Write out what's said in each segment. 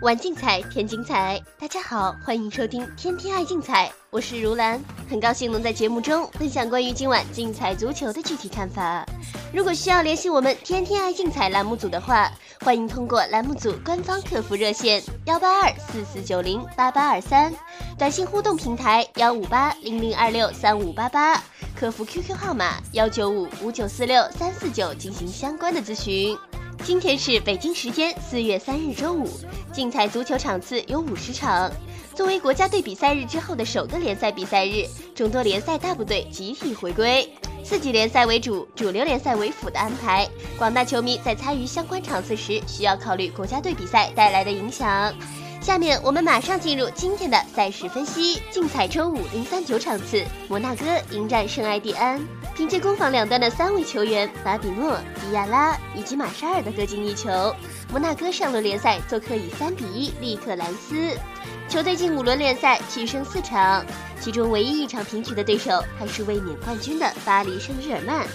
玩竞彩，添精彩。大家好，欢迎收听《天天爱竞彩》，我是如兰，很高兴能在节目中分享关于今晚竞彩足球的具体看法。如果需要联系我们《天天爱竞彩》栏目组的话，欢迎通过栏目组官方客服热线幺八二四四九零八八二三，短信互动平台幺五八零零二六三五八八，客服 QQ 号码幺九五五九四六三四九进行相关的咨询。今天是北京时间四月三日周五，竞彩足球场次有五十场。作为国家队比赛日之后的首个联赛比赛日，众多联赛大部队集体回归，四级联赛为主，主流联赛为辅的安排。广大球迷在参与相关场次时，需要考虑国家队比赛带来的影响。下面我们马上进入今天的赛事分析。竞彩周五零三九场次，摩纳哥迎战圣埃蒂安。凭借攻防两端的三位球员法比诺、迪亚拉以及马沙尔的各进一球，摩纳哥上轮联赛做客以三比一力克兰斯。球队近五轮联赛七胜四场，其中唯一一场平局的对手还是卫冕冠军的巴黎圣日耳曼。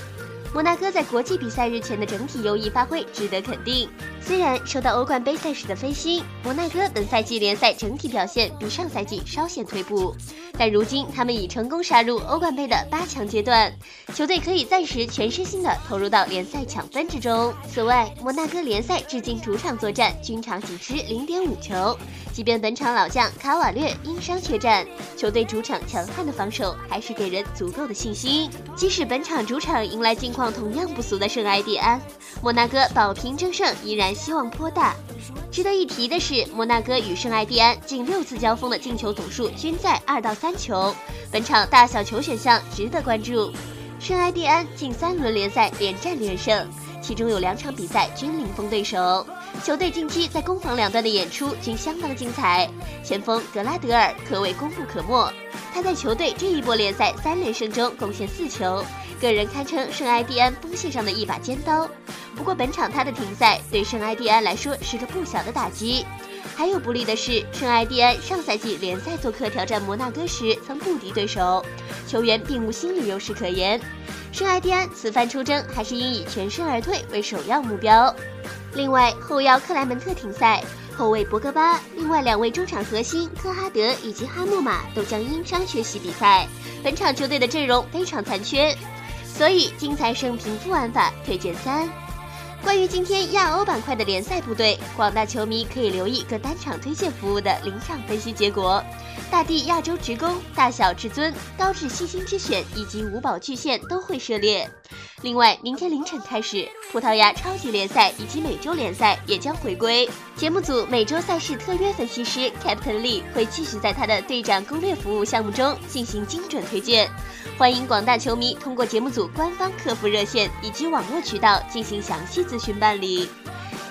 摩纳哥在国际比赛日前的整体优异发挥值得肯定。虽然受到欧冠杯赛事的分心，摩纳哥本赛季联赛整体表现比上赛季稍显退步，但如今他们已成功杀入欧冠杯的八强阶段，球队可以暂时全身心的投入到联赛抢分之中。此外，摩纳哥联赛至今主场作战均场仅失零点五球，即便本场老将卡瓦略因伤缺战，球队主场强悍的防守还是给人足够的信心。即使本场主场迎来境况同样不俗的圣埃蒂安，摩纳哥保平争胜依然。希望颇大。值得一提的是，摩纳哥与圣埃蒂安近六次交锋的进球总数均在二到三球，本场大小球选项值得关注。圣埃蒂安近三轮联赛连战连胜，其中有两场比赛均零封对手。球队近期在攻防两端的演出均相当精彩，前锋格拉德尔可谓功不可没。他在球队这一波联赛三连胜中贡献四球，个人堪称圣埃蒂安锋线上的一把尖刀。不过本场他的停赛对圣埃蒂安来说是个不小的打击。还有不利的是，圣埃蒂安上赛季联赛做客挑战摩纳哥时曾不敌对手，球员并无心理优势可言。圣埃蒂安此番出征还是应以全身而退为首要目标。另外，后腰克莱门特停赛，后卫博格巴，另外两位中场核心科哈德以及哈莫马都将因伤缺席比赛。本场球队的阵容非常残缺，所以精彩胜平复玩法推荐三。关于今天亚欧板块的联赛部队，广大球迷可以留意各单场推荐服务的临场分析结果。大地亚洲职工、大小至尊、高智细心之选以及五宝巨献都会涉猎。另外，明天凌晨开始，葡萄牙超级联赛以及美洲联赛也将回归。节目组美洲赛事特约分析师 Captain Lee 会继续在他的队长攻略服务项目中进行精准推荐。欢迎广大球迷通过节目组官方客服热线以及网络渠道进行详细咨询办理。